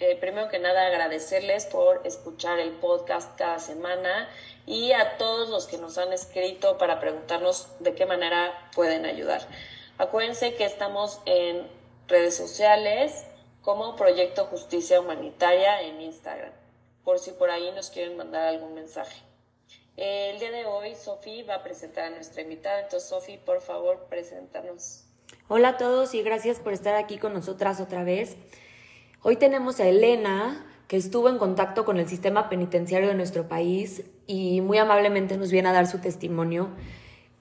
eh, primero que nada agradecerles por escuchar el podcast cada semana y a todos los que nos han escrito para preguntarnos de qué manera pueden ayudar. Acuérdense que estamos en redes sociales como Proyecto Justicia Humanitaria en Instagram, por si por ahí nos quieren mandar algún mensaje. el día de hoy Sofi va a presentar a nuestra invitada, entonces Sofi, por favor, preséntanos. Hola a todos y gracias por estar aquí con nosotras otra vez. Hoy tenemos a Elena, que estuvo en contacto con el sistema penitenciario de nuestro país y muy amablemente nos viene a dar su testimonio,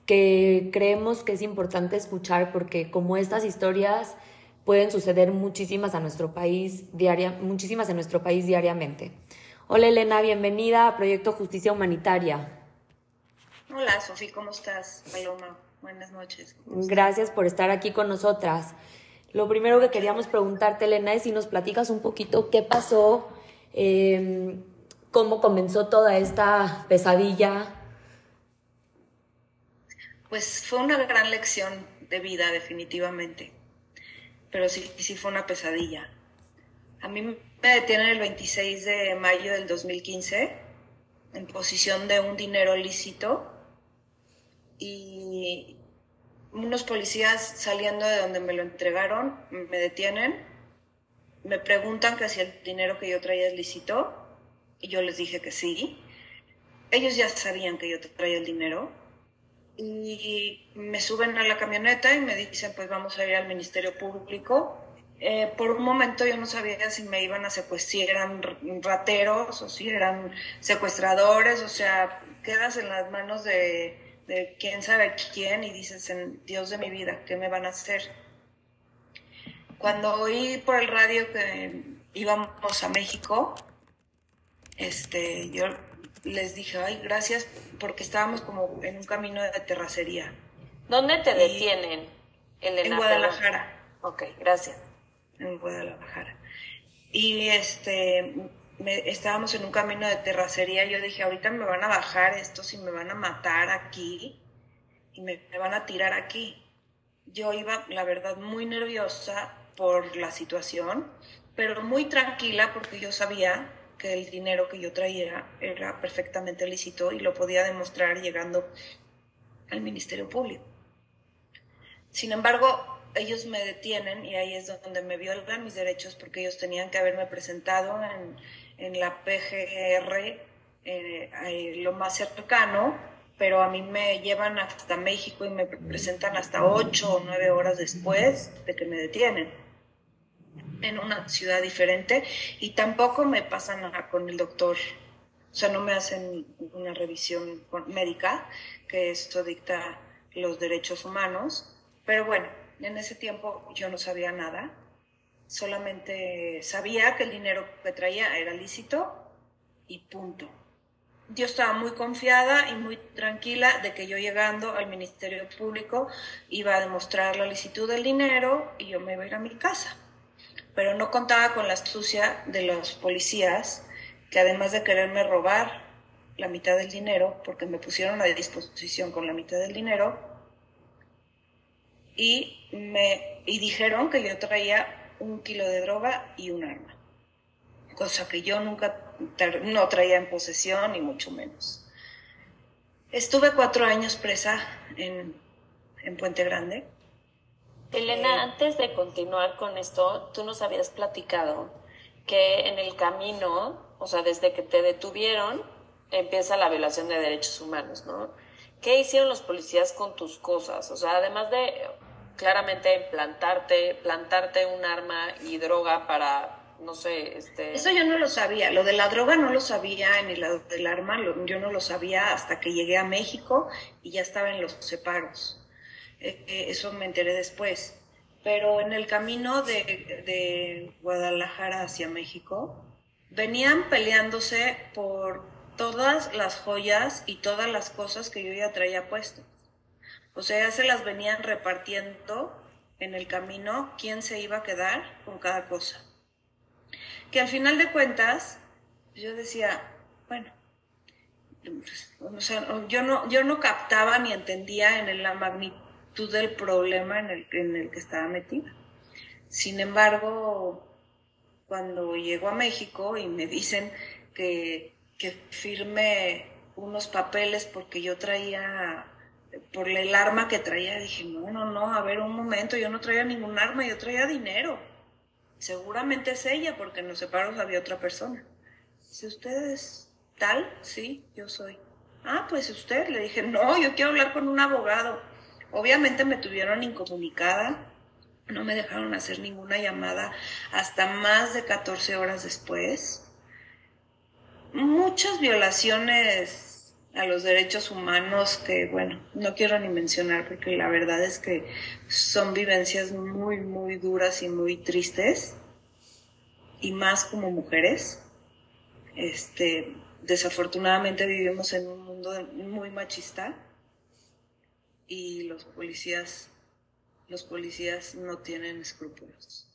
que creemos que es importante escuchar porque como estas historias pueden suceder muchísimas a nuestro país diaria, muchísimas en nuestro país diariamente. Hola Elena, bienvenida a Proyecto Justicia Humanitaria. Hola Sofía, ¿cómo estás? Paloma, buenas noches. Gracias por estar aquí con nosotras. Lo primero que queríamos preguntarte, Elena, es si nos platicas un poquito qué pasó, em, cómo comenzó toda esta pesadilla. Pues fue una gran lección de vida, definitivamente. Pero sí, sí fue una pesadilla. A mí me detienen el 26 de mayo del 2015 en posición de un dinero lícito y unos policías saliendo de donde me lo entregaron me detienen, me preguntan que si el dinero que yo traía es lícito y yo les dije que sí. Ellos ya sabían que yo traía el dinero y me suben a la camioneta y me dicen pues vamos a ir al Ministerio Público. Eh, por un momento yo no sabía si me iban a secuestrar, eran rateros o si eran secuestradores, o sea, quedas en las manos de, de quién sabe quién y dices, en Dios de mi vida, ¿qué me van a hacer? Cuando oí por el radio que íbamos a México, este, yo les dije, ay, gracias, porque estábamos como en un camino de terracería. ¿Dónde te detienen? en Guadalajara. Ok, gracias. En Guadalajara. Y este, estábamos en un camino de terracería, yo dije, ahorita me van a bajar estos y me van a matar aquí y me, van a tirar aquí. Yo iba, la verdad, muy nerviosa por la situación, pero muy tranquila porque yo sabía que el dinero que yo traía era perfectamente lícito y lo podía demostrar llegando al Ministerio Público. Sin embargo, ellos me detienen y ahí es donde me violan mis derechos porque ellos tenían que haberme presentado en, en la PGR eh, lo más cercano, pero a mí me llevan hasta México y me presentan hasta ocho o nueve horas después de que me detienen en una ciudad diferente y tampoco me pasan con el doctor, o sea, no me hacen una revisión médica, que esto dicta los derechos humanos, pero bueno, en ese tiempo yo no sabía nada solamente sabía que el dinero que traía era lícito y punto. Yo estaba muy confiada y muy tranquila de que yo llegando al Ministerio Público iba a demostrar la licitud del dinero y yo me iba a ir a mi casa. Pero no contaba con la astucia de los policías que además de quererme robar la mitad del dinero, porque me pusieron a disposición con la mitad del dinero, y me y dijeron que yo traía un kilo de droga y un arma, cosa que yo nunca no traía en posesión, ni mucho menos. Estuve cuatro años presa en, en Puente Grande. Elena, eh, antes de continuar con esto, tú nos habías platicado que en el camino, o sea, desde que te detuvieron, empieza la violación de derechos humanos, ¿no? ¿Qué hicieron los policías con tus cosas? O sea, además de, claramente plantarte, plantarte un arma y droga para no sé, este... Eso yo no lo sabía, lo de la droga no lo sabía, ni lo del arma, yo no lo sabía hasta que llegué a México y ya estaba en los separos. Eh, eh, eso me enteré después. Pero en el camino de, de Guadalajara hacia México, venían peleándose por todas las joyas y todas las cosas que yo ya traía puestas. O sea, ya se las venían repartiendo en el camino quién se iba a quedar con cada cosa. Que al final de cuentas, yo decía, bueno, yo no, yo no captaba ni entendía en la magnitud del problema en el, en el que estaba metida. Sin embargo, cuando llego a México y me dicen que, que firme unos papeles porque yo traía, por el arma que traía, dije, no, no, no, a ver un momento, yo no traía ningún arma, yo traía dinero. Seguramente es ella, porque en los separos había otra persona. Si ustedes tal, sí, yo soy. Ah, pues usted, le dije, no, yo quiero hablar con un abogado. Obviamente me tuvieron incomunicada, no me dejaron hacer ninguna llamada hasta más de 14 horas después. Muchas violaciones a los derechos humanos que, bueno, no quiero ni mencionar porque la verdad es que son vivencias muy, muy duras y muy tristes, y más como mujeres. Este, desafortunadamente vivimos en un mundo muy machista y los policías los policías no tienen escrúpulos.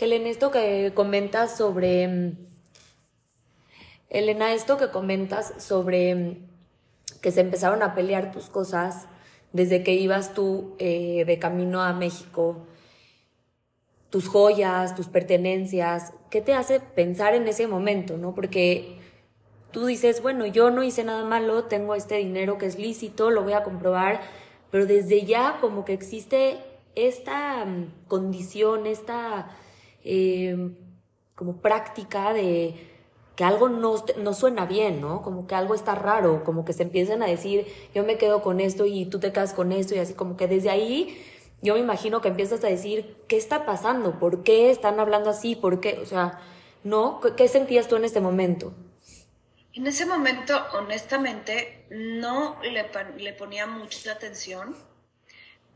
Helen, esto que comentas sobre... Elena, esto que comentas sobre mm, que se empezaron a pelear tus cosas desde que ibas tú eh, de camino a México, tus joyas, tus pertenencias, ¿qué te hace pensar en ese momento, no? Porque tú dices, bueno, yo no hice nada malo, tengo este dinero que es lícito, lo voy a comprobar, pero desde ya como que existe esta mm, condición, esta em, como práctica de algo no, no, suena bien, ¿no? Como que algo está raro, como que se empiezan a decir, yo me quedo con esto y tú te quedas con esto y así, como que desde ahí yo me imagino que empiezas a decir, ¿qué está pasando? ¿Por qué están hablando así? ¿Por qué? O sea, ¿no? ¿Qué sentías tú en este momento? En ese momento, honestamente, no le, le ponía mucha atención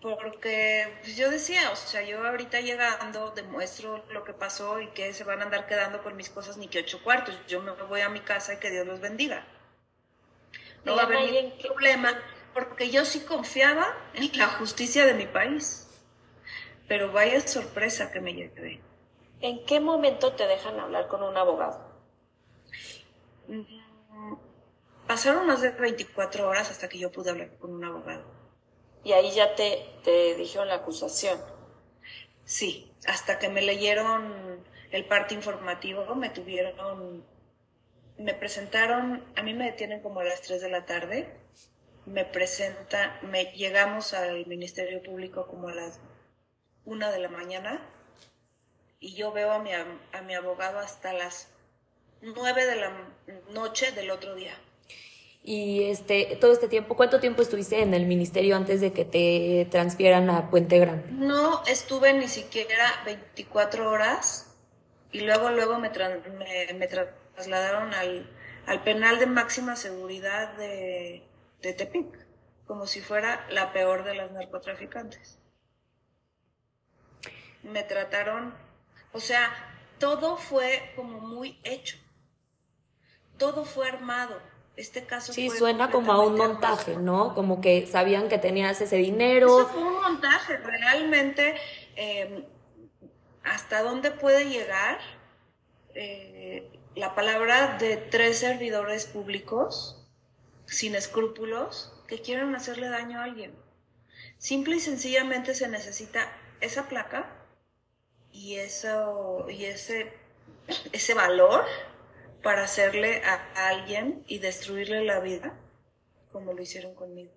porque pues, yo decía, o sea, yo ahorita llegando demuestro lo que pasó y que se van a andar quedando con mis cosas ni que ocho cuartos. Yo me voy a mi casa y que Dios los bendiga. No va a haber ningún problema porque yo sí confiaba en la justicia de mi país. Pero vaya sorpresa que me llevé. ¿En qué momento te dejan hablar con un abogado? Mm, Pasaron más de 24 horas hasta que yo pude hablar con un abogado. Y ahí ya te, te dijeron la acusación. Sí, hasta que me leyeron el parte informativo, me tuvieron, me presentaron, a mí me detienen como a las 3 de la tarde, me presenta, me llegamos al Ministerio Público como a las 1 de la mañana y yo veo a mi, a mi abogado hasta las 9 de la noche del otro día. Y este, todo este tiempo, ¿cuánto tiempo estuviste en el ministerio antes de que te transfieran a Puente Grande? No estuve ni siquiera 24 horas y luego, luego me, me, trasladaron al, al, penal de máxima seguridad de, de Tepic, como si fuera la peor de las narcotraficantes. Me trataron, o sea, todo fue como muy hecho, todo fue armado este caso sí, suena como a un montaje, ¿no? Como que sabían que tenías ese dinero. Eso fue un montaje, realmente. Em, ¿Hasta dónde puede llegar eh, la palabra de tres servidores públicos sin escrúpulos que quieran hacerle daño a alguien? Simple y sencillamente se necesita esa placa y eso y ese ese valor para hacerle a alguien y destruirle la vida, como lo hicieron conmigo.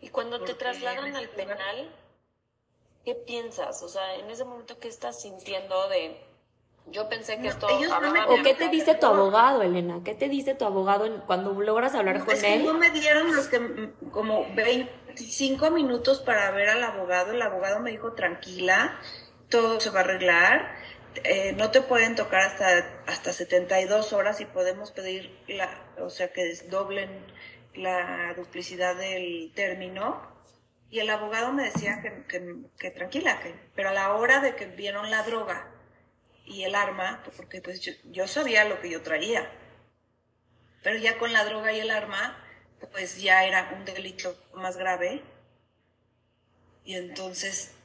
Y cuando te trasladan al penal, ¿qué piensas? O sea, en ese momento, ¿qué estás sintiendo de... Yo pensé que esto... ¿O qué te dice tu abogado, Elena? ¿Qué te dice tu abogado cuando logras hablar con él? no me dieron los que como 25 minutos para ver al abogado. El abogado me dijo, tranquila, todo se va a arreglar eh, no te pueden tocar hasta, hasta 72 horas y podemos pedir, la, o sea, que desdoblen la duplicidad del término. Y el abogado me decía que, que, tranquila, que, pero a la hora de que vieron la droga y el arma, porque pues yo, sabía lo que yo traía. Pero ya con la droga y el arma, pues ya era un delito más grave. Y entonces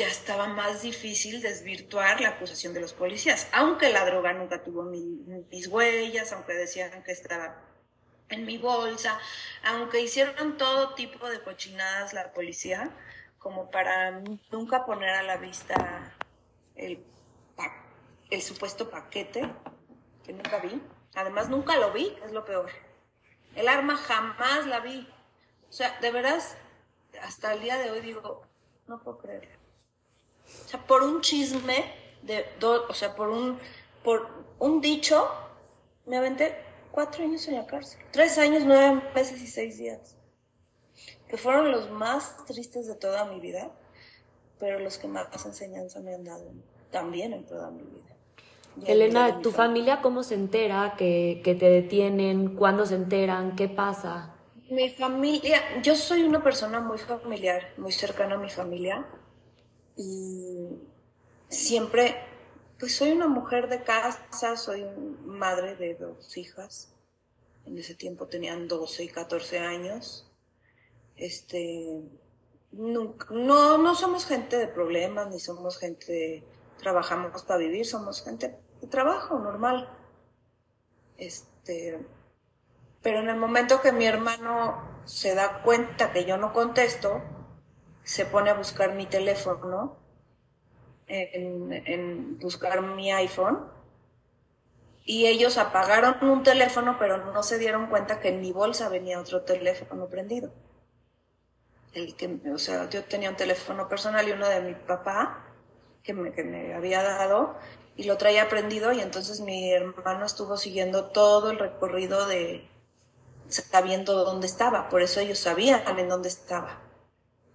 ya estaba más difícil desvirtuar la acusación de los policías, aunque la droga nunca tuvo mis huellas, aunque decían que estaba en mi bolsa, aunque hicieron todo tipo de cochinadas la policía, como para nunca poner a la vista el, supuesto paquete, que nunca vi. Además, nunca lo vi, es lo peor. El arma jamás la vi. O sea, de veras, hasta el día de hoy digo, no puedo creerlo. O sea, por un chisme, de o sea, por un, por un dicho, me aventé cuatro años en la cárcel. Tres años, nueve meses y seis días. Que fueron los más tristes de toda mi vida, pero los que más enseñanza me han dado también en toda mi vida. Elena, ¿tu familia. cómo se entera que, que, te detienen? ¿Cuándo se enteran? ¿Qué pasa? Mi familia, yo soy una persona muy familiar, muy cercana a mi familia y siempre pues soy una mujer de casa, soy madre de dos hijas. En ese tiempo tenían 12 y 14 años. Este, no, no somos gente de problemas, ni somos gente de trabajamos para vivir, somos gente de trabajo normal. Este, pero en el momento que mi hermano se da cuenta que yo no contesto, se pone a buscar mi teléfono en, buscar mi iPhone y ellos apagaron un teléfono, pero no se dieron cuenta que en mi bolsa venía otro teléfono prendido. El que, o sea, yo tenía un teléfono personal y uno de mi papá que me, que me había dado y lo traía prendido y entonces mi hermano estuvo siguiendo todo el recorrido de sabiendo dónde estaba, por eso ellos sabían en dónde estaba.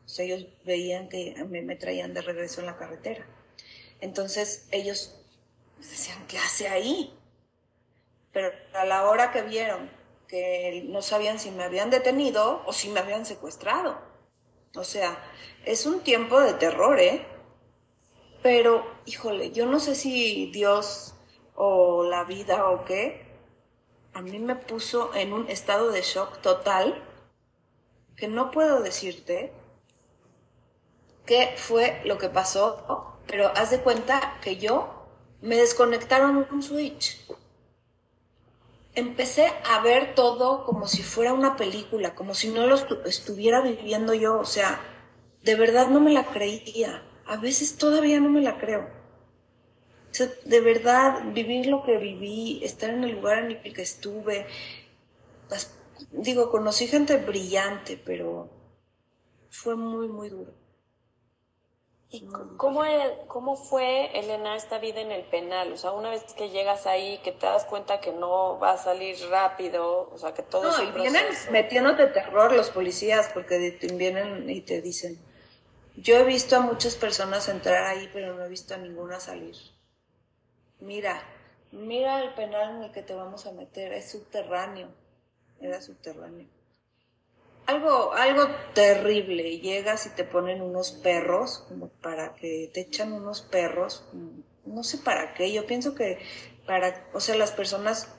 O sea, ellos veían que me, traían de regreso en la carretera. Entonces ellos decían, ¿qué hace ahí? Pero a la hora que vieron que no sabían si me habían detenido o si me habían secuestrado. O sea, es un tiempo de terror, ¿eh? Pero, híjole, yo no sé si Dios o la vida o qué, a mí me puso en un estado de shock total que no puedo decirte qué fue lo que pasó pero haz de cuenta que yo me desconectaron un switch. Empecé a ver todo como si fuera una película, como si no lo estuviera viviendo yo. O sea, de verdad no me la creía. A veces todavía no me la creo. O sea, de verdad, vivir lo que viví, estar en el lugar en el que estuve. digo, conocí gente brillante, pero fue muy, muy duro. ¿Y cómo, cómo fue, Elena, esta vida en el penal? O sea, una vez que llegas ahí, que te das cuenta que no va a salir rápido, o sea, que todo no, y vienen metiéndote terror los policías porque vienen y te dicen, yo he visto a muchas personas entrar ahí, pero no he visto a ninguna salir. Mira, mira el penal en el que te vamos a meter, es subterráneo, era subterráneo algo, algo terrible. Llegas y te ponen unos perros, como para que te echan unos perros, no sé para qué. Yo pienso que para, o sea, las personas,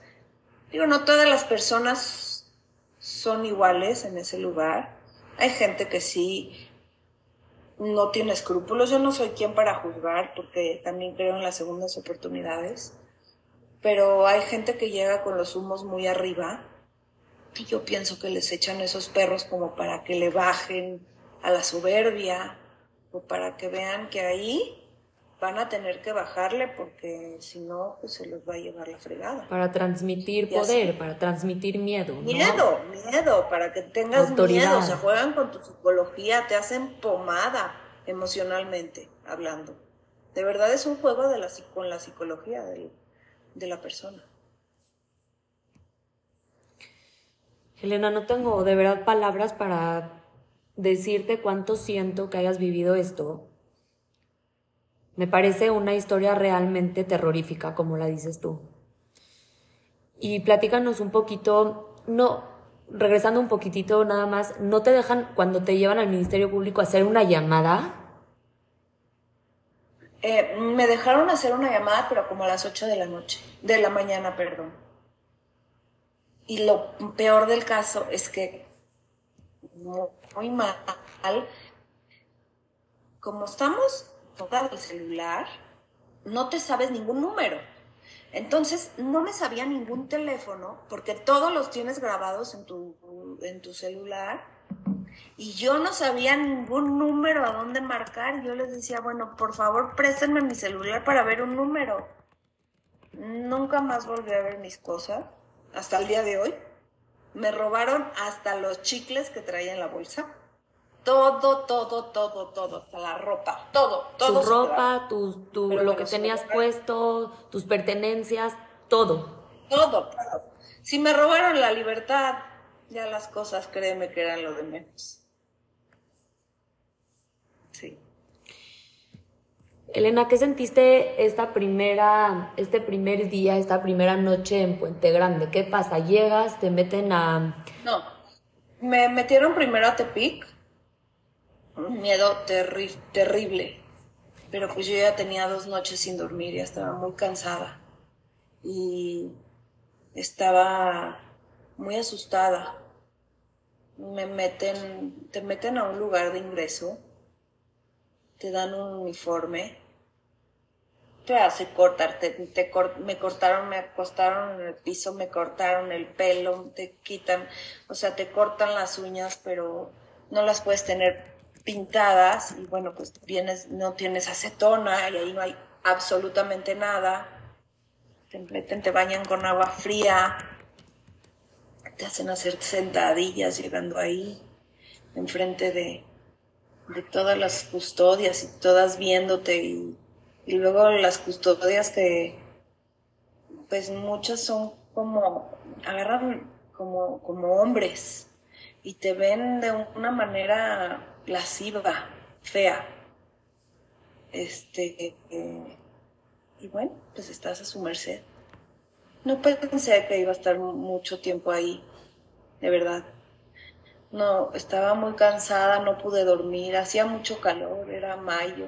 digo, no todas las personas son iguales en ese lugar. Hay gente que sí no tiene escrúpulos. Yo no soy quien para juzgar, porque también creo en las segundas oportunidades. Pero hay gente que llega con los humos muy arriba yo pienso que les echan esos perros como para que le bajen a la soberbia o para que vean que ahí van a tener que bajarle porque si no, pues se los va a llevar la fregada. Para transmitir poder, para transmitir miedo. Miedo, miedo, para que tengas miedo. O sea, juegan con tu psicología, te hacen pomada emocionalmente hablando. De verdad es un juego de la, con la psicología de la persona. Elena, no tengo de verdad palabras para decirte cuánto siento que hayas vivido esto. Me parece una historia realmente terrorífica, como la dices tú. Y platícanos un poquito, no, regresando un poquitito nada más, ¿no te dejan cuando te llevan al Ministerio Público hacer una llamada? Eh, me dejaron hacer una llamada, pero como a las 8 de la noche, de la mañana, perdón. Y lo peor del caso es que muy mal, como estamos todas el celular, no te sabes ningún número. Entonces, no me sabía ningún teléfono porque todos los tienes grabados en tu, en tu celular y yo no sabía ningún número a dónde marcar. Yo les decía, bueno, por favor, préstenme mi celular para ver un número. Nunca más volví a ver mis cosas hasta el día de hoy. Me robaron hasta los chicles que traía en la bolsa. Todo, todo, todo, todo, hasta la ropa, todo, todo. Tu ropa, tu, tu, lo que tenías puesto, tus pertenencias, todo. Todo, todo. Si me robaron la libertad, ya las cosas, créeme que eran lo de menos. Sí. Elena, ¿qué sentiste esta primera, este primer día, esta primera noche en Puente Grande? ¿Qué pasa? ¿Llegas, te meten a...? No, me metieron primero a Tepic, un miedo terrible. Pero pues yo ya tenía dos noches sin dormir, ya estaba muy cansada. Y estaba muy asustada. Me meten, te meten a un lugar de ingreso, te dan un uniforme, te hace cortar, te, me cortaron, me acostaron en el piso, me cortaron el pelo, te quitan, o sea, te cortan las uñas, pero no las puedes tener pintadas y bueno, pues vienes, no tienes acetona y ahí no hay absolutamente nada. Te meten, te bañan con agua fría, te hacen hacer sentadillas llegando ahí, enfrente de, de todas las custodias y todas viéndote y, y luego las custodias que pues muchas son como, agarran como, como hombres y te ven de una manera lasciva, fea. Este, eh, y bueno, pues estás a su merced. No pensé que iba a estar mucho tiempo ahí, de verdad. No, estaba muy cansada, no pude dormir, hacía mucho calor, era mayo.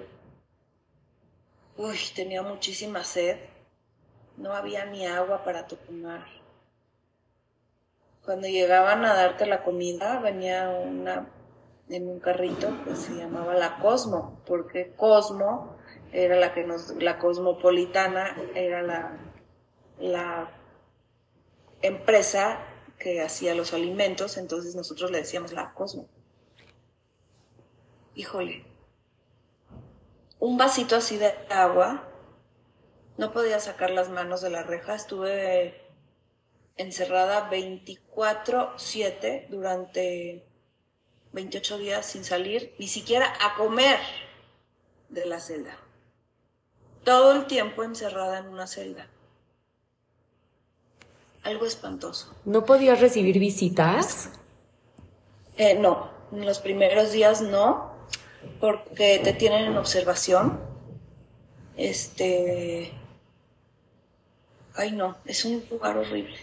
Uy, tenía muchísima sed. No había ni agua para tomar. Cuando llegaban a darte la comida, venía una en un carrito que se llamaba la Cosmo, porque Cosmo era la que nos, la cosmopolitana era la, la empresa que hacía los alimentos, entonces nosotros le decíamos la Cosmo. Híjole, un vasito así de agua, no podía sacar las manos de la reja, estuve encerrada 24/7 durante 28 días sin salir ni siquiera a comer de la celda. Todo el tiempo encerrada en una celda. Algo espantoso. ¿No podías recibir visitas? Eh, no, en los primeros días no, porque te tienen en observación. Este. Ay, no, es un lugar horrible.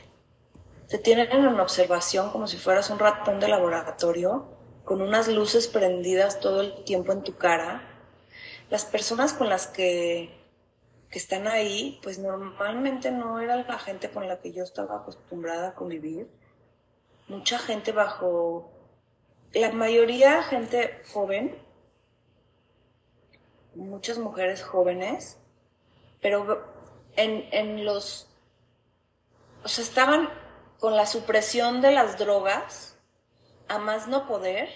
Te tienen en observación como si fueras un ratón de laboratorio con unas luces prendidas todo el tiempo en tu cara. Las personas con las que, que están ahí, pues normalmente no era la gente con la que yo estaba acostumbrada a convivir. Mucha gente bajo, la mayoría gente joven, muchas mujeres jóvenes, pero en, en los, o sea, estaban con la supresión de las drogas, a más no poder,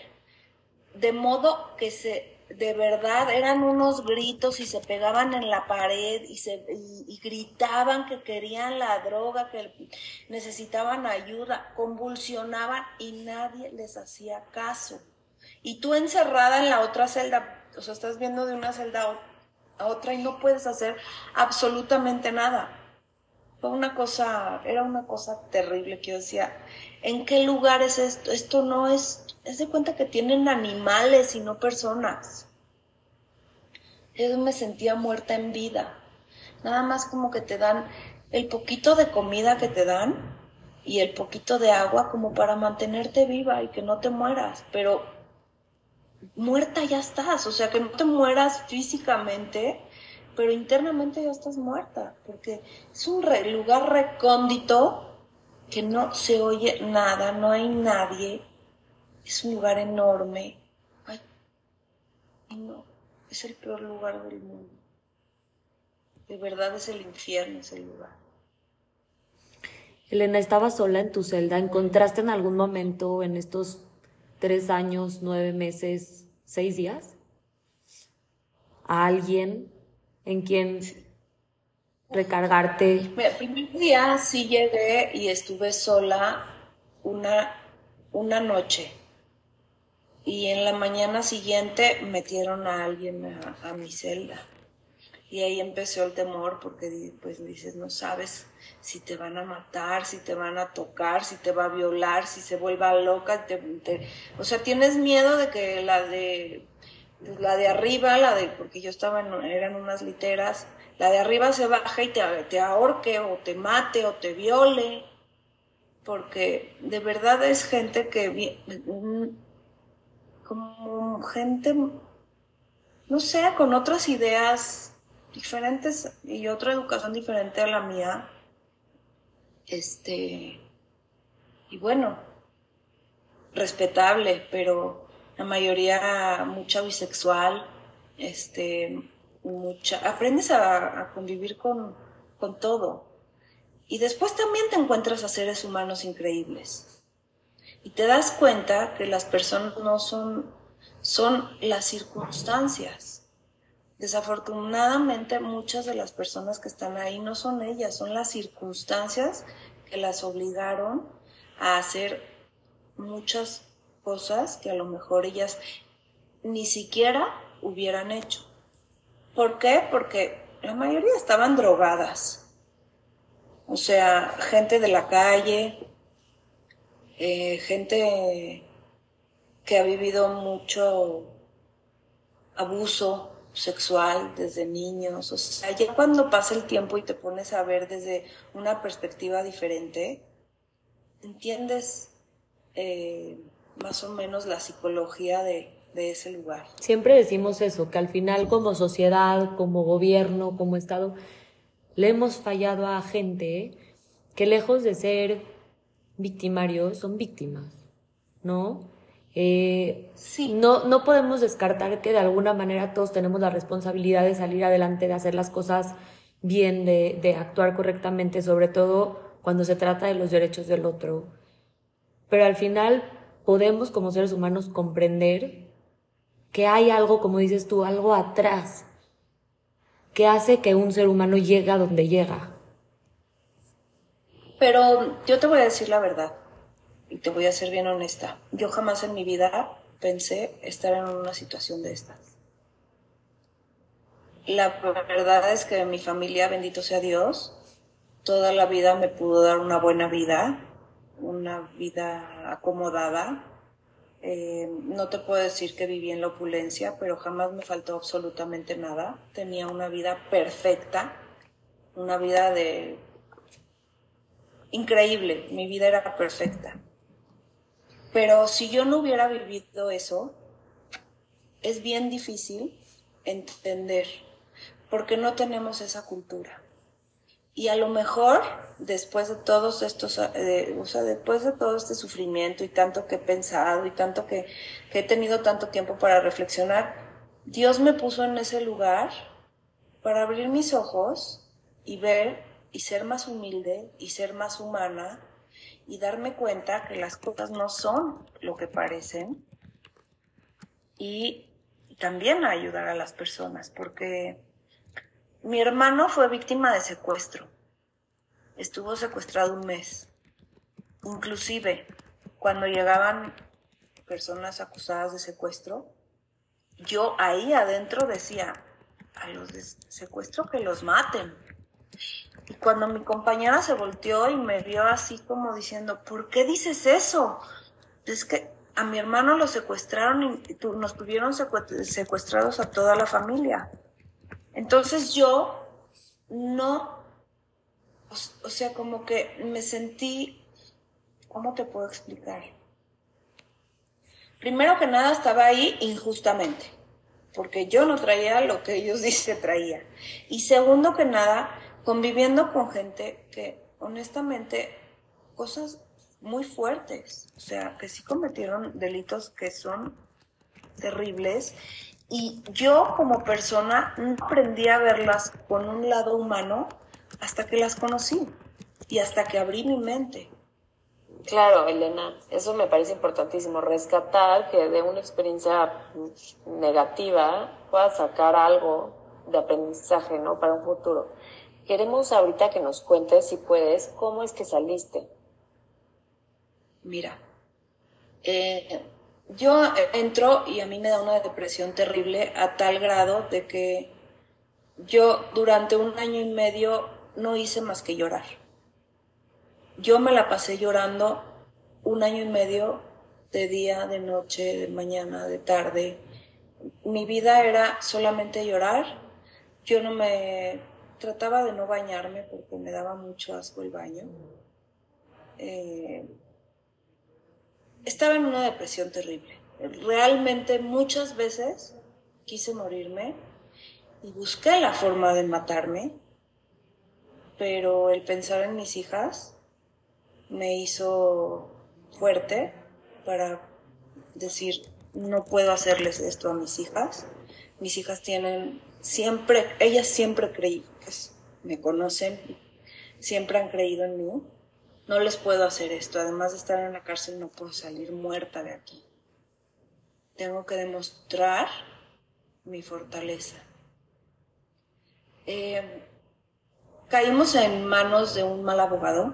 de modo que se de verdad eran unos gritos y se pegaban en la pared y, se, y, gritaban que querían la droga, que necesitaban ayuda, convulsionaban y nadie les hacía caso. Y tú encerrada en la otra celda, o sea, estás viendo de una celda a otra y no puedes hacer absolutamente nada. Fue una cosa, era una cosa terrible que yo decía, ¿En qué lugar es esto? Esto no es, es de cuenta que tienen animales y no personas. Yo me sentía muerta en vida. Nada más como que te dan el poquito de comida que te dan y el poquito de agua como para mantenerte viva y que no te mueras. Pero muerta ya estás, o sea, que no te mueras físicamente, pero internamente ya estás muerta, porque es un lugar recóndito que no se oye nada, no hay nadie, es un lugar enorme. Ay, no, es el peor lugar del mundo. De verdad es el infierno ese lugar. Elena, ¿estabas sola en tu celda? ¿Encontraste en algún momento en estos tres años, nueve meses, seis días a alguien en quien recargarte? el primer día sí llegué y estuve sola una, una noche. Y en la mañana siguiente metieron a alguien a, mi celda. Y ahí empezó el temor porque pues dices, no sabes si te van a matar, si te van a tocar, si te va a violar, si se vuelva loca. o sea, tienes miedo de que la de, pues, la de arriba, la de, porque yo estaba en, eran unas literas, la de arriba se baja y te, te ahorque o te mate o te viole. Porque de verdad es gente que, gente, no sé, con otras ideas diferentes y otra educación diferente a la mía. Este, y bueno, respetable, pero la mayoría mucha bisexual, este, mucha, aprendes a, convivir con, con todo. Y después también te encuentras a seres humanos increíbles. Y te das cuenta que las personas no son, son las circunstancias Desafortunadamente muchas de las personas que están ahí no son ellas, son las circunstancias que las obligaron a hacer muchas cosas que a lo mejor ellas ni siquiera hubieran hecho. ¿Por qué? Porque la mayoría estaban drogadas. O sea, gente de la calle, eh, gente que ha vivido mucho abuso, sexual desde niños. O sea, ya cuando pasa el tiempo y te pones a ver desde una perspectiva diferente, entiendes eh, más o menos la psicología de, de ese lugar. Siempre decimos eso, que al final como sociedad, como gobierno, como Estado, le hemos fallado a gente que lejos de ser victimarios, son víctimas, ¿no? Eh, no, no podemos descartar que de alguna manera todos tenemos la responsabilidad de salir adelante, de hacer las cosas bien, de, de actuar correctamente, sobre todo cuando se trata de los derechos del otro. Pero al final podemos como seres humanos comprender que hay algo, como dices tú, algo atrás que hace que un ser humano llegue a donde llega. Pero yo te voy a decir la verdad y te voy a ser bien honesta, yo jamás en mi vida pensé estar en una situación de estas. La verdad es que mi familia, bendito sea Dios, toda la vida me pudo dar una buena vida, una vida acomodada. Eh, no te puedo decir que viví en la opulencia, pero jamás me faltó absolutamente nada. Tenía una vida perfecta, una vida de... increíble, mi vida era perfecta. Pero si yo no hubiera vivido eso, es bien difícil entender, porque no tenemos esa cultura. Y a lo mejor, después de todos estos, eh, o sea, después de todo este sufrimiento y tanto que he pensado y tanto que, que he tenido tanto tiempo para reflexionar, Dios me puso en ese lugar para abrir mis ojos y ver y ser más humilde y ser más humana y darme cuenta que las cosas no son lo que parecen y también ayudar a las personas porque mi hermano fue víctima de secuestro. Estuvo secuestrado un mes. Inclusive, cuando llegaban personas acusadas de secuestro, yo ahí adentro decía, a los de secuestro que los maten. Y cuando mi compañera se volteó y me vio así como diciendo, ¿por qué dices eso? Es que a mi hermano lo secuestraron y nos tuvieron secuestrados a toda la familia. Entonces yo no, o sea, como que me sentí, ¿cómo te puedo explicar? Primero que nada estaba ahí injustamente. porque yo no traía lo que ellos dicen traía. Y segundo que nada, conviviendo con gente que honestamente cosas muy fuertes, o sea, que sí cometieron delitos que son terribles y yo como persona no aprendí a verlas con un lado humano hasta que las conocí y hasta que abrí mi mente. Claro, Elena, eso me parece importantísimo, rescatar que de una experiencia negativa pueda sacar algo de aprendizaje, ¿no? Para un futuro. Queremos ahorita que nos cuentes, si puedes, cómo es que saliste. Mira, eh, yo entro y a mí me da una depresión terrible a tal grado de que yo durante un año y medio no hice más que llorar. Yo me la pasé llorando un año y medio de día, de noche, de mañana, de tarde. Mi vida era solamente llorar. Yo no me trataba de no bañarme porque me daba mucho asco el baño. Eh, estaba en una depresión terrible. Realmente muchas veces quise morirme y busqué la forma de matarme, pero el pensar en mis hijas me hizo fuerte para decir, no puedo hacerles esto a mis hijas. Mis hijas tienen siempre, ellas siempre creí, pues, me conocen, siempre han creído en mí no les puedo hacer esto. Además de estar en la cárcel, no puedo salir muerta de aquí. Tengo que demostrar mi fortaleza. Eh, caímos en manos de un mal abogado,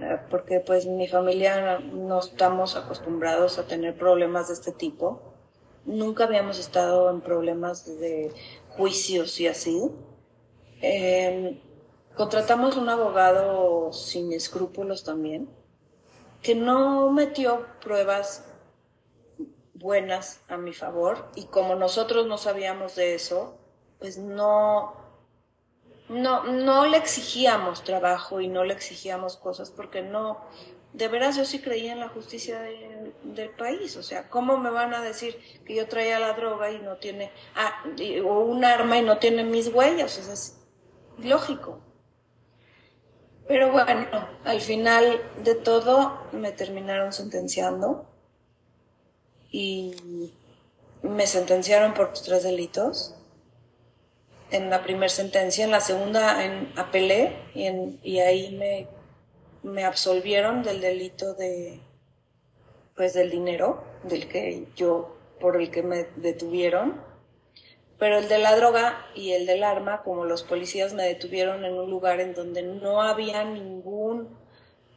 eh, porque pues mi familia no estamos acostumbrados a tener problemas de este tipo. Nunca habíamos estado en problemas de juicios y así. Eh, Contratamos un abogado sin escrúpulos también, que no metió pruebas buenas a mi favor y como nosotros no sabíamos de eso, pues no, no, no le exigíamos trabajo y no le exigíamos cosas porque no, de veras yo sí creía en la justicia del país, o sea, ¿cómo me van a decir que yo traía la droga y no tiene, ah, o un arma y no tiene mis huellas? Es lógico. Pero bueno, al final de todo me terminaron sentenciando y me sentenciaron por tres delitos. En la primera sentencia, en la segunda en, apelé y, en, y ahí me, me absolvieron del delito de pues del dinero del que yo por el que me detuvieron pero el de la droga y el del arma, como los policías me detuvieron en un lugar en donde no había ningún,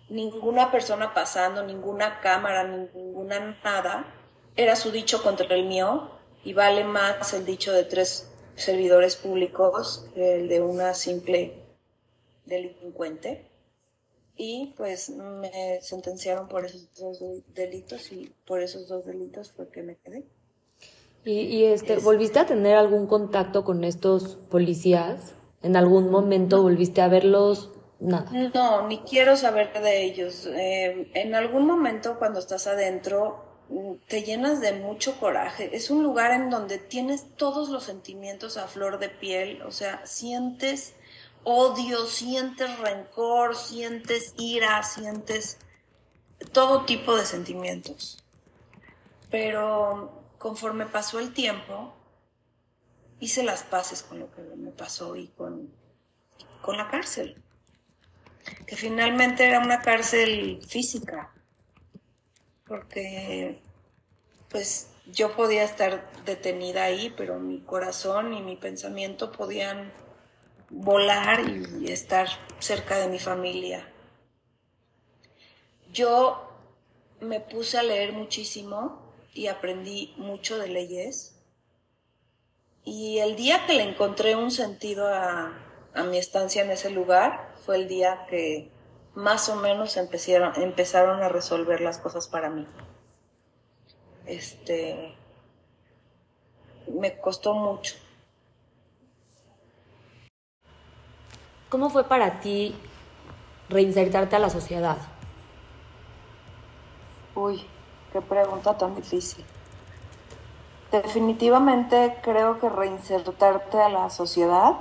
ninguna persona pasando, ninguna cámara, ninguna nada, era su dicho contra el mío y vale más el dicho de tres servidores públicos que el de una simple delincuente. Y pues me sentenciaron por esos dos delitos y por esos dos delitos fue que me quedé. ¿Y, este, volviste a tener algún contacto con estos policías? ¿En algún momento volviste a verlos? Nada. No, ni quiero saber de ellos. Eh, en algún momento cuando estás adentro mm, te llenas de mucho coraje. Es un lugar en donde tienes todos los sentimientos a flor de piel, o sea, sientes odio, sientes rencor, sientes ira, sientes todo tipo de sentimientos. Pero conforme pasó el tiempo, hice las paces con lo que me pasó y con, con la cárcel, que finalmente era una cárcel física, porque pues yo podía estar detenida ahí, pero mi corazón y mi pensamiento podían volar y estar cerca de mi familia. Yo me puse a leer muchísimo y aprendí mucho de leyes. Y el día que le encontré un sentido a, mi estancia en ese lugar fue el día que más o menos empezaron, empezaron a resolver las cosas para mí. Este, me costó mucho. ¿Cómo fue para ti reinsertarte a la sociedad? Uy, Qué pregunta tan difícil. definitivamente creo que reinsertarte a la sociedad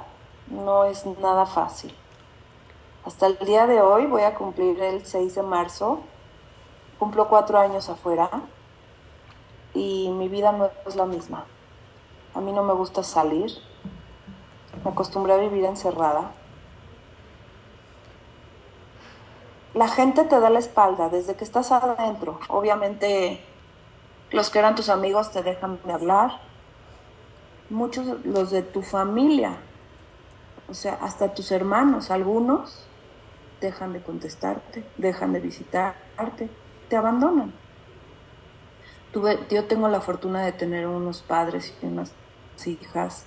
no es nada fácil. Hasta el día de hoy voy a cumplir el 6 de marzo, cumplo cuatro años afuera y mi vida no es la misma. A mí no me gusta salir, me acostumbré a vivir encerrada. La gente te da la espalda desde que estás adentro. Obviamente los que eran tus amigos te dejan de hablar. Muchos, los de tu familia, o sea, hasta tus hermanos, algunos dejan de contestarte, dejan de visitarte, te abandonan. Yo tengo la fortuna de tener unos padres y unas hijas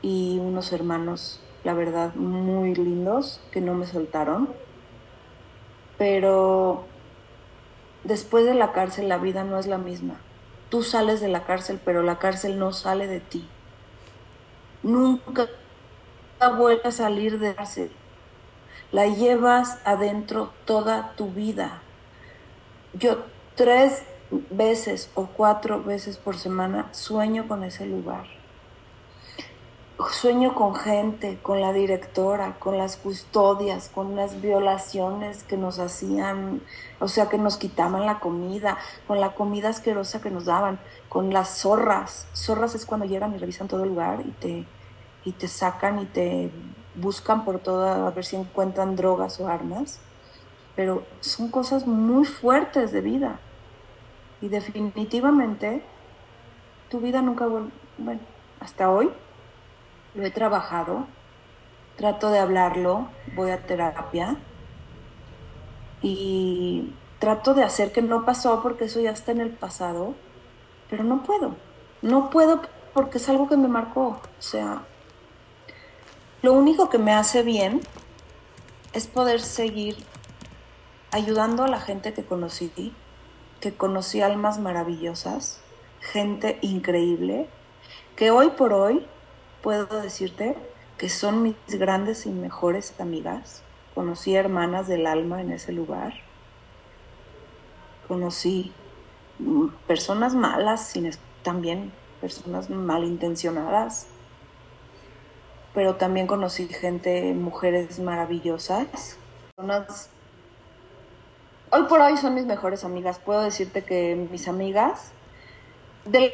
y unos hermanos, la verdad, muy lindos que no me soltaron. Pero después de la cárcel la vida no es la misma. Tú sales de la cárcel, pero la cárcel no sale de ti. Nunca vuelve a salir de la cárcel la llevas adentro toda tu vida. Yo tres veces o cuatro veces por semana sueño con ese lugar. Sueño con gente, con la directora, con las custodias, con las violaciones que nos hacían, o sea, que nos quitaban la comida, con la comida asquerosa que nos daban, con las zorras. Zorras es cuando llegan y revisan todo el lugar y te, y te sacan y te buscan por todo a ver si encuentran drogas o armas, pero son cosas muy fuertes de vida. Y definitivamente tu vida nunca bueno, hasta hoy lo he trabajado, trato de hablarlo, voy a terapia y trato de hacer que no pasó porque eso ya está en el pasado, pero no puedo, no puedo porque es algo que me marcó, o sea, lo único que me hace bien es poder seguir ayudando a la gente que conocí, que conocí almas maravillosas, gente increíble, que hoy por hoy puedo decirte que son mis grandes y mejores amigas. Conocí hermanas del alma en ese lugar. Conocí personas malas, también personas malintencionadas pero también conocí gente, mujeres maravillosas. Hoy por hoy son mis mejores amigas. Puedo decirte que mis amigas, de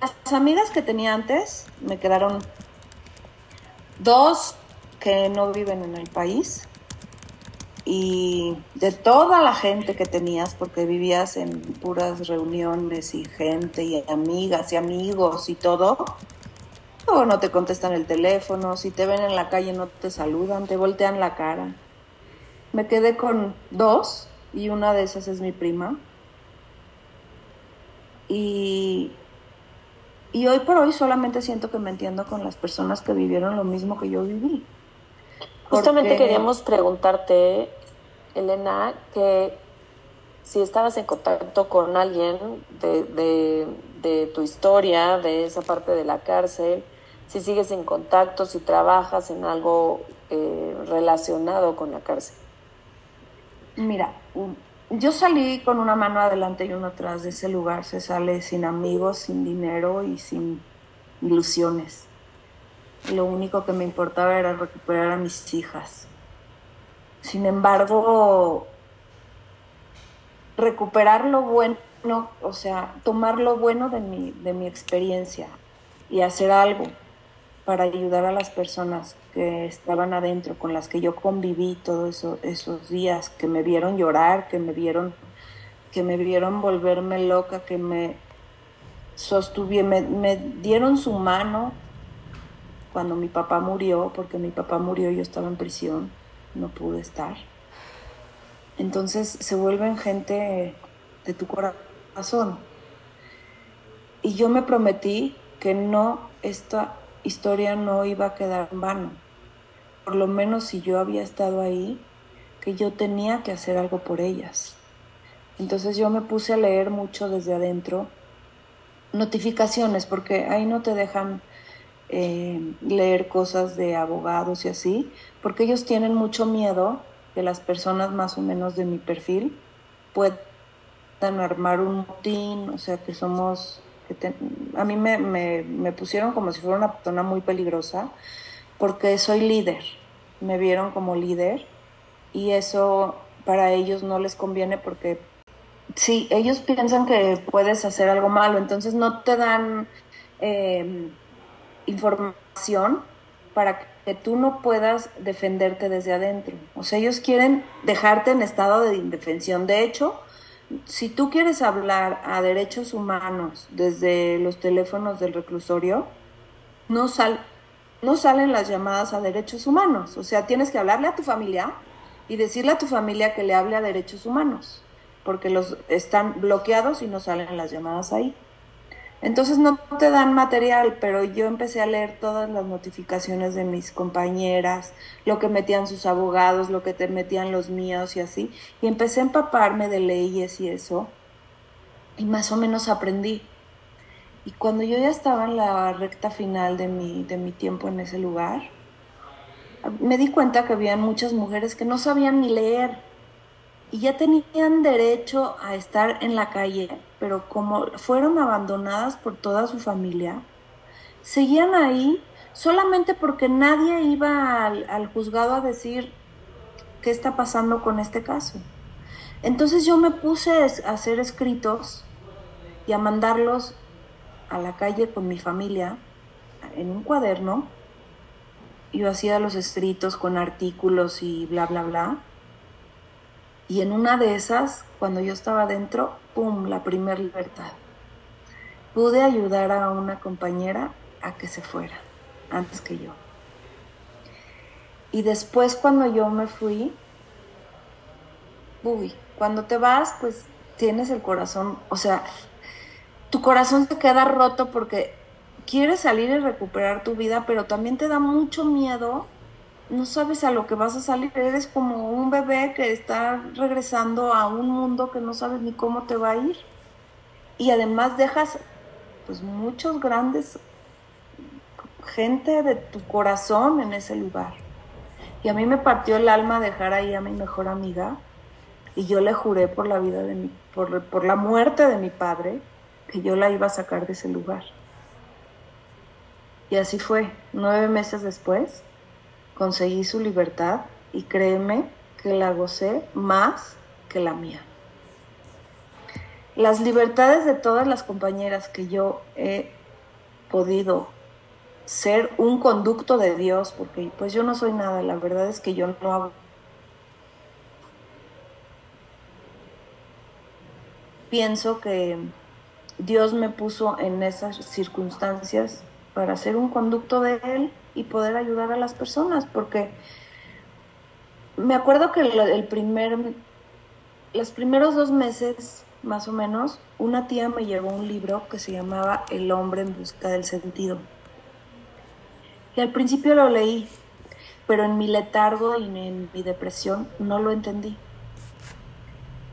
las amigas que tenía antes, me quedaron dos que no viven en el país y de toda la gente que tenías, porque vivías en puras reuniones y gente y amigas y amigos y todo, o no te contestan el teléfono, si te ven en la calle no te saludan, te voltean la cara. Me quedé con dos y una de esas es mi prima. Y, y hoy por hoy solamente siento que me entiendo con las personas que vivieron lo mismo que yo viví. Justamente queríamos preguntarte, Elena, que si estabas en contacto con alguien de, de, de, tu historia, de esa parte de la cárcel, si sigues en contacto, si trabajas en algo eh, relacionado con la cárcel. Mira, yo salí con una mano adelante y una atrás de ese lugar. Se sale sin amigos, sin dinero y sin ilusiones. Lo único que me importaba era recuperar a mis hijas. Sin embargo, recuperar lo bueno, o sea, tomar lo bueno de mi, de mi experiencia y hacer algo para ayudar a las personas que estaban adentro, con las que yo conviví todos eso, esos días, que me vieron llorar, que me vieron, que me vieron volverme loca, que me sostuvieron, me, me dieron su mano cuando mi papá murió, porque mi papá murió y yo estaba en prisión, no pude estar. Entonces se vuelven gente de tu corazón. Y yo me prometí que no esta historia no iba a quedar en vano. Por lo menos si yo había estado ahí, que yo tenía que hacer algo por ellas. Entonces yo me puse a leer mucho desde adentro notificaciones, porque ahí no te dejan eh, leer cosas de abogados y así, porque ellos tienen mucho miedo que las personas más o menos de mi perfil puedan armar un motín, o sea que somos a mí me, me, pusieron como si fuera una persona muy peligrosa porque soy líder, me vieron como líder y eso para ellos no les conviene porque sí, ellos piensan que puedes hacer algo malo, entonces no te dan em, información para que tú no puedas defenderte desde adentro. O sea, ellos quieren dejarte en estado de indefensión. De hecho, si tú quieres hablar a derechos humanos desde los teléfonos del reclusorio, no, sal, no salen las llamadas a derechos humanos. O sea, tienes que hablarle a tu familia y decirle a tu familia que le hable a derechos humanos, porque los están bloqueados y no salen las llamadas ahí. Entonces no te dan material, pero yo empecé a leer todas las notificaciones de mis compañeras, lo que metían sus abogados, lo que te metían los míos y así, y empecé a empaparme de leyes y eso, y más o menos aprendí. Y cuando yo ya estaba en la recta final de mi, de mi tiempo en ese lugar, me di cuenta que había muchas mujeres que no sabían ni leer y ya tenían derecho a estar en la calle, pero como fueron abandonadas por toda su familia, seguían ahí solamente porque nadie iba al, juzgado a decir qué está pasando con este caso. Entonces yo me puse a hacer escritos y a mandarlos a la calle con mi familia en un cuaderno. Yo hacía los escritos con artículos y bla, bla, bla. Y en una de esas, cuando yo estaba dentro, ¡pum!, la primera libertad. Pude ayudar a una compañera a que se fuera antes que yo. Y después cuando yo me fui, uy, cuando te vas, pues tienes el corazón, o sea, tu corazón se queda roto porque quieres salir y recuperar tu vida, pero también te da mucho miedo no sabes a lo que vas a salir, eres como un bebé que está regresando a un mundo que no sabes ni cómo te va a ir. Y además dejas pues muchos grandes gente de tu corazón en ese lugar. Y a mí me partió el alma dejar ahí a mi mejor amiga y yo le juré por la vida de mi por, por la muerte de mi padre que yo la iba a sacar de ese lugar. Y así fue, nueve meses después conseguí su libertad y créeme que la gocé más que la mía. Las libertades de todas las compañeras que yo he podido ser un conducto de Dios, porque pues yo no soy nada, la verdad es que yo no hago pienso que Dios me puso en esas circunstancias para ser un conducto de Él y poder ayudar a las personas, porque me acuerdo que el primer, los primeros dos meses, más o menos, una tía me llevó un libro que se llamaba El hombre en busca del sentido. Y al principio lo leí, pero en mi letargo y en mi depresión no lo entendí.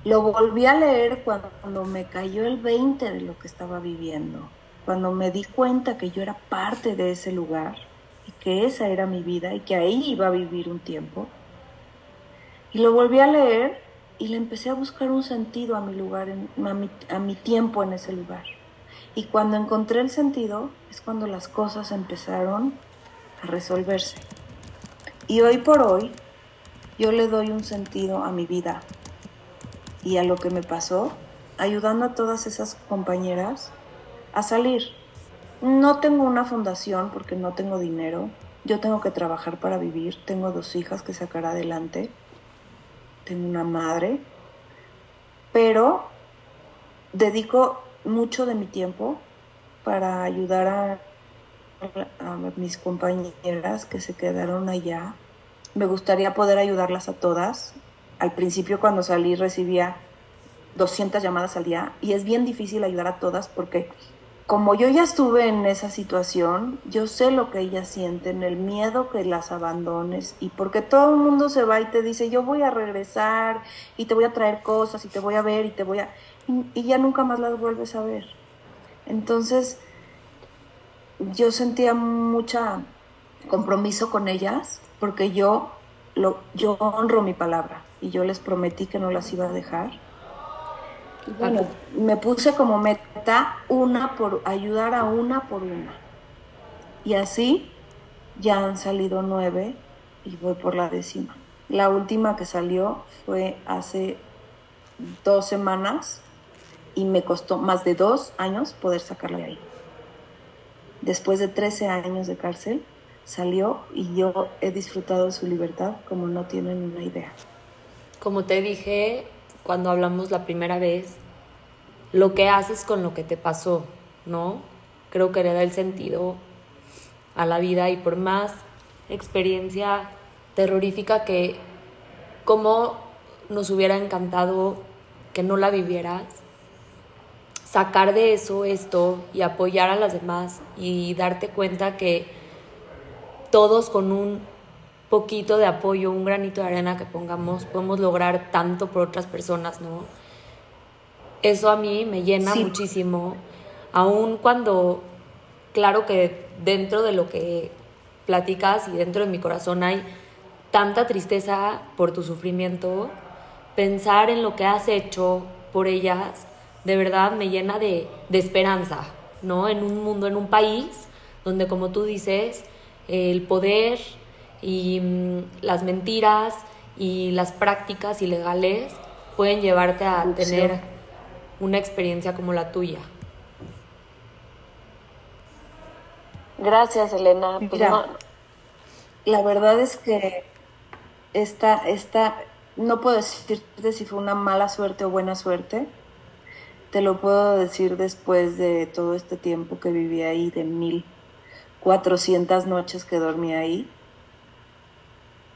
Lo volví a leer cuando me cayó el 20 de lo que estaba viviendo, cuando me di cuenta que yo era parte de ese lugar que esa era mi vida y que ahí iba a vivir un tiempo. Y lo volví a leer y le empecé a buscar un sentido a mi lugar, a, mi, tiempo en ese lugar. Y cuando encontré el sentido es cuando las cosas empezaron a resolverse. Y hoy por hoy yo le doy un sentido a mi vida y a lo que me pasó, ayudando a todas esas compañeras a salir no tengo una fundación porque no tengo dinero. Yo tengo que trabajar para vivir. Tengo dos hijas que sacar adelante. Tengo una madre. Pero dedico mucho de mi tiempo para ayudar a, mis compañeras que se quedaron allá. Me gustaría poder ayudarlas a todas. Al principio cuando salí recibía 200 llamadas al día y es bien difícil ayudar a todas porque como yo ya estuve en esa situación, yo sé lo que ellas sienten, el miedo que las abandones y porque todo el mundo se va y te dice, yo voy a regresar y te voy a traer cosas y te voy a ver y te voy a... y, ya nunca más las vuelves a ver. Entonces, yo sentía mucha compromiso con ellas porque yo, lo, yo honro mi palabra y yo les prometí que no las iba a dejar bueno, me puse como meta una por ayudar a una por una. Y así ya han salido nueve y voy por la décima. La última que salió fue hace dos semanas y me costó más de dos años poder sacarla de ahí. Después de 13 años de cárcel, salió y yo he disfrutado de su libertad como no tienen una idea. Como te dije cuando hablamos la primera vez, lo que haces con lo que te pasó, ¿no? Creo que le da el sentido a la vida y por más experiencia terrorífica que como nos hubiera encantado que no la vivieras, sacar de eso esto y apoyar a las demás y darte cuenta que todos con un poquito de apoyo, un granito de arena que pongamos, podemos lograr tanto por otras personas, ¿no? Eso a mí me llena muchísimo, aun cuando, claro que dentro de lo que platicas y dentro de mi corazón hay tanta tristeza por tu sufrimiento, pensar en lo que has hecho por ellas, de verdad me llena de, esperanza, ¿no? En un mundo, en un país donde, como tú dices, el poder y mm, las mentiras y las prácticas ilegales pueden llevarte a tener una experiencia como la tuya. Gracias, Elena. Pues la verdad es que esta, esta, no puedo decirte si fue una mala suerte o buena suerte. Te lo puedo decir después de todo este tiempo que viví ahí, de mil cuatrocientas noches que dormí ahí.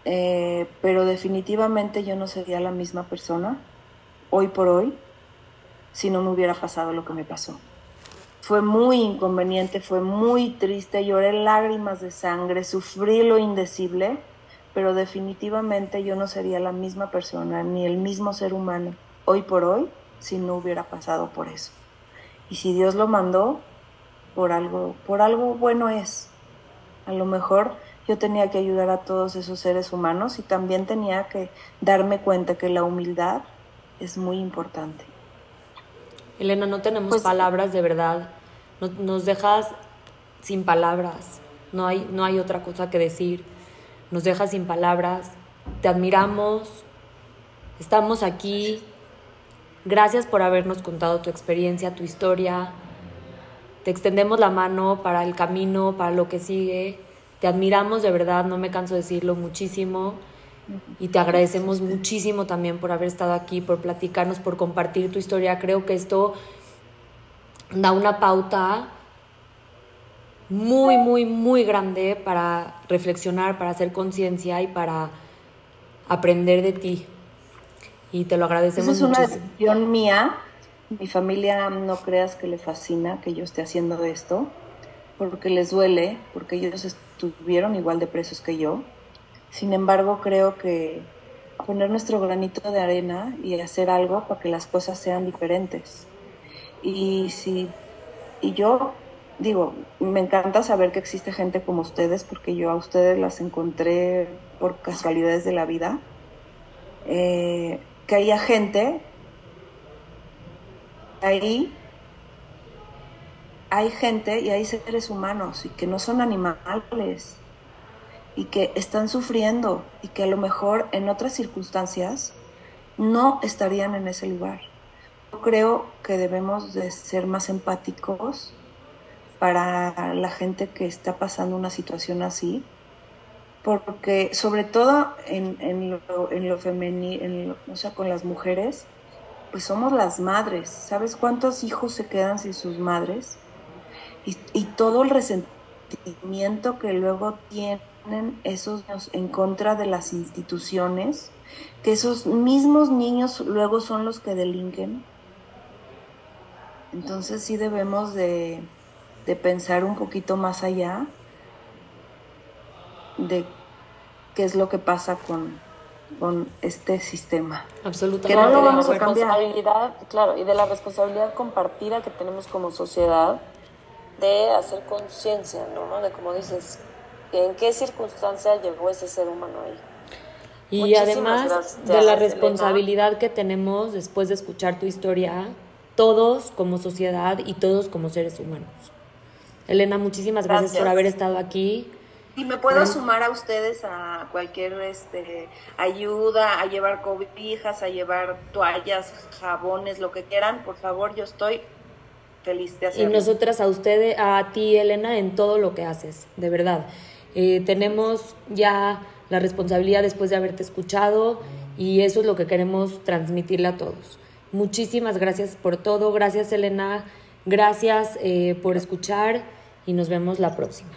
Eh, pero definitivamente yo no sería la misma persona hoy por hoy si no me hubiera pasado lo que me pasó. Fue muy inconveniente, fue muy triste, lloré lágrimas de sangre, sufrí lo indecible, pero definitivamente yo no sería la misma persona ni el mismo ser humano hoy por hoy si no hubiera pasado por eso. Y si Dios lo mandó, por algo, por algo bueno es. A lo mejor yo tenía que ayudar a todos esos seres humanos y también tenía que darme cuenta que la humildad es muy importante. Elena, no tenemos pues, palabras de verdad. nos dejas sin palabras. No hay, no hay otra cosa que decir. Nos dejas sin palabras. Te admiramos. Estamos aquí. Gracias por habernos contado tu experiencia, tu historia. Te extendemos la mano para el camino, para lo que sigue. Te admiramos de verdad, no me canso de decirlo muchísimo. Y te agradecemos muchísimo también por haber estado aquí, por platicarnos, por compartir tu historia. Creo que esto da una pauta muy, muy, muy grande para reflexionar, para hacer conciencia y para aprender de ti. Y te lo agradecemos muchísimo. Es una decisión mía. Mi familia no creas que le fascina que yo esté haciendo esto, porque les duele, porque ellos estuvieron igual de presos que yo sin embargo, creo que poner nuestro granito de arena y hacer algo para que las cosas sean diferentes. Y si y yo digo, me encanta saber que existe gente como ustedes, porque yo a ustedes las encontré por casualidades de la vida. Eh, que haya gente ahí hay gente y hay seres humanos y que no son animales y que están sufriendo y que a lo mejor en otras circunstancias no estarían en ese lugar. Yo creo que debemos de ser más empáticos para la gente que está pasando una situación así, porque sobre todo en, lo, en lo femenino, o sea, con las mujeres, pues somos las madres. ¿Sabes cuántos hijos se quedan sin sus madres? Y, y todo el resentimiento que luego tienen esos niños en contra de las instituciones, que esos mismos niños luego son los que delinquen. Entonces sí debemos de, pensar un poquito más allá de qué es lo que pasa con, con este sistema. Absolutamente. Que no lo vamos a cambiar. Claro, y de la responsabilidad compartida que tenemos como sociedad de hacer conciencia, ¿no? De como dices, ¿En qué circunstancia llegó ese ser humano ahí? Y además de la responsabilidad que tenemos después de escuchar tu historia, todos como sociedad y todos como seres humanos. Elena, muchísimas gracias, por haber estado aquí. Y me puedo sumar a ustedes a cualquier este, ayuda, a llevar cobijas, a llevar toallas, jabones, lo que quieran. Por favor, yo estoy feliz de hacerlo. Y nosotras a ustedes, a ti, Elena, en todo lo que haces, de verdad. Eh, tenemos ya la responsabilidad después de haberte escuchado y eso es lo que queremos transmitirle a todos. Muchísimas gracias por todo, gracias Elena, gracias eh, por escuchar y nos vemos la próxima.